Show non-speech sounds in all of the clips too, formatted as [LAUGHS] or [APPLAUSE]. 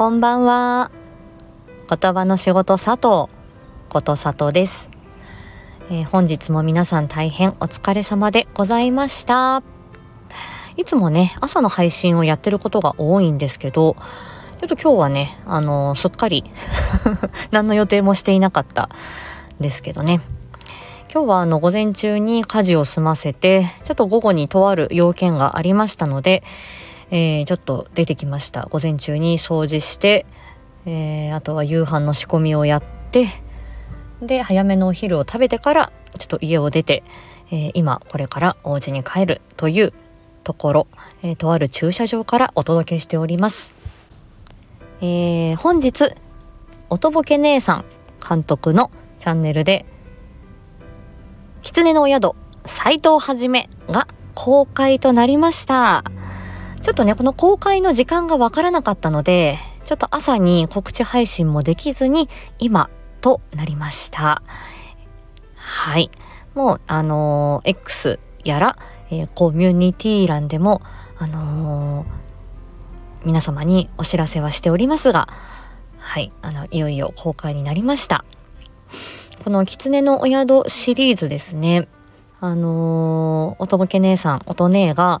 こんばんは。言葉の仕事佐藤こと佐藤です、えー、本日も皆さん大変お疲れ様でございました。いつもね、朝の配信をやってることが多いんですけど、ちょっと今日はね、あのー、すっかり [LAUGHS] 何の予定もしていなかったですけどね。今日はあの午前中に家事を済ませて、ちょっと午後にとある要件がありましたので、えー、ちょっと出てきました。午前中に掃除して、えー、あとは夕飯の仕込みをやって、で、早めのお昼を食べてから、ちょっと家を出て、えー、今、これからお家に帰るというところ、えー、とある駐車場からお届けしております。えー、本日、おとぼけ姉さん監督のチャンネルで狐のお宿、斎藤はじめが公開となりました。ちょっとね、この公開の時間がわからなかったので、ちょっと朝に告知配信もできずに、今となりました。はい。もう、あのー、X やら、えー、コミュニティ欄でも、あのー、皆様にお知らせはしておりますが、はい、あの、いよいよ公開になりました。この狐のお宿シリーズですね。あのー、おとぼけ姉さん、おと姉が、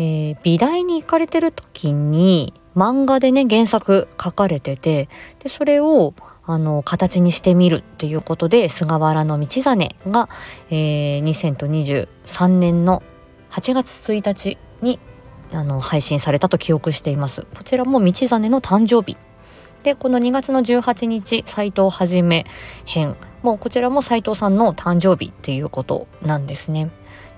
えー、美大に行かれてる時に漫画でね、原作書かれてて、で、それを、あの、形にしてみるっていうことで、菅原道真が、えー、2023年の8月1日に、あの、配信されたと記憶しています。こちらも道真の誕生日。で、この2月の18日、斎藤はじめ編もうこちらも斉藤さんの誕生日っていうことなんですね。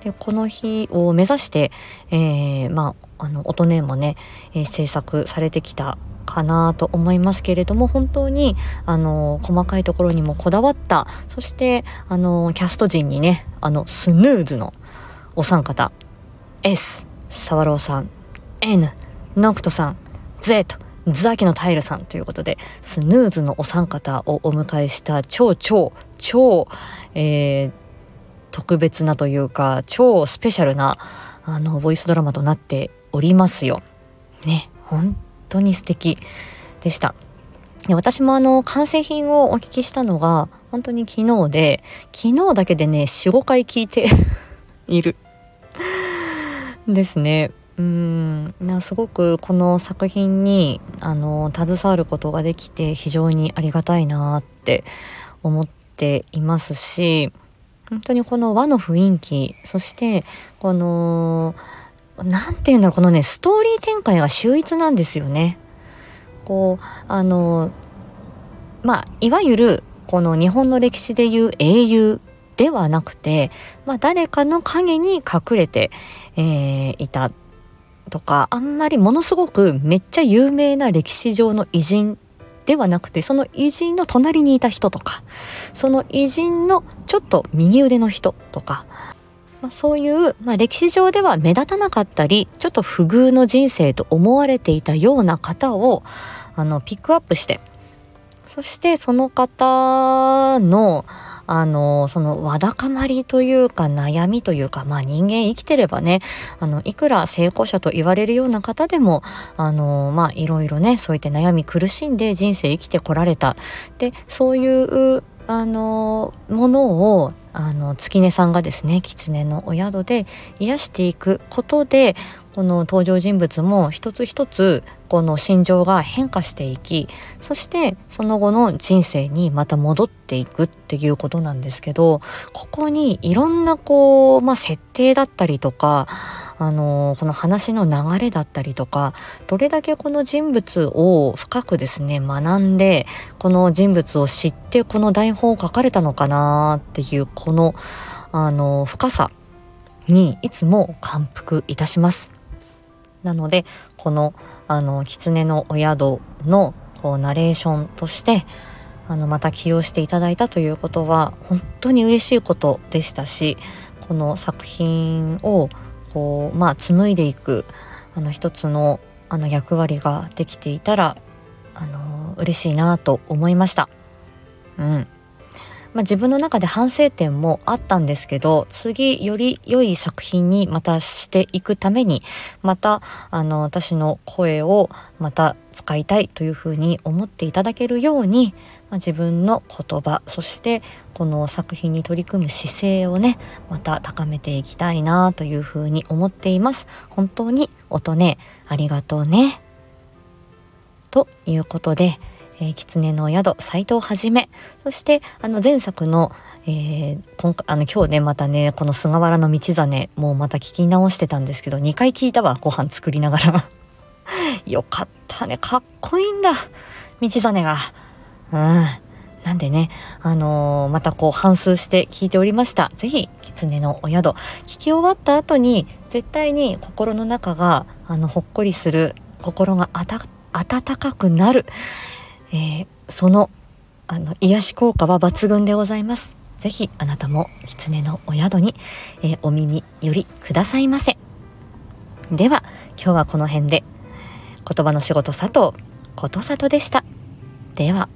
でこの日を目指して、えー、まああの音音もね、えー、制作されてきたかなと思いますけれども本当にあの細かいところにもこだわったそしてあのキャスト陣にねあのスヌーズのお三方 S 沢朗さん N ノクトさん Z ザキのタイルさんということで、スヌーズのお三方をお迎えした超超超、えー、特別なというか、超スペシャルな、あの、ボイスドラマとなっておりますよ。ね、本当に素敵でした。で私もあの、完成品をお聞きしたのが、本当に昨日で、昨日だけでね、4、5回聞いて [LAUGHS] いる。ですね。うーんすごくこの作品にあの携わることができて非常にありがたいなって思っていますし本当にこの和の雰囲気そしてこの何て言うんだろうこのねストーリー展開が秀逸なんですよね。こうあのまあいわゆるこの日本の歴史でいう英雄ではなくて、まあ、誰かの影に隠れて、えー、いたとかあんまりものすごくめっちゃ有名な歴史上の偉人ではなくてその偉人の隣にいた人とかその偉人のちょっと右腕の人とか、まあ、そういう、まあ、歴史上では目立たなかったりちょっと不遇の人生と思われていたような方をあのピックアップしてそしてその方のあの、そのわだかまりというか悩みというか、まあ人間生きてればね、あの、いくら成功者と言われるような方でも、あの、まあいろいろね、そういった悩み苦しんで人生生きてこられた。で、そういう、あの、ものを、あの、月音さんがですね、狐のお宿で癒していくことで、この登場人物も一つ一つこの心情が変化していきそしてその後の人生にまた戻っていくっていうことなんですけどここにいろんなこう、まあ、設定だったりとかあのこの話の流れだったりとかどれだけこの人物を深くですね学んでこの人物を知ってこの台本を書かれたのかなっていうこのあの深さにいつも感服いたします。なのでこのあの狐のお宿のこうナレーションとしてあのまた起用していただいたということは本当に嬉しいことでしたしこの作品をこうまあ紡いでいくあの一つのあの役割ができていたらあの嬉しいなと思いました。うんまあ、自分の中で反省点もあったんですけど次より良い作品にまたしていくためにまたあの私の声をまた使いたいというふうに思っていただけるように、まあ、自分の言葉そしてこの作品に取り組む姿勢をねまた高めていきたいなというふうに思っています。本当に音ねありがとうね。ということでえー、狐の宿斎藤はじめそしてあの前作の,、えー、今あの今日ねまたねこの菅原の道真もうまた聞き直してたんですけど2回聞いたわご飯作りながら [LAUGHS] よかったねかっこいいんだ道真がうんなんでね、あのー、またこう反数して聞いておりました。ぜひ、狐のお宿。聞き終わった後に、絶対に心の中が、あの、ほっこりする、心があた、温かくなる、えー、そのあの癒し効果は抜群でございます。ぜひあなたも狐のお宿に、えー、お耳よりくださいませ。では今日はこの辺で言葉の仕事佐藤ことさとでした。では。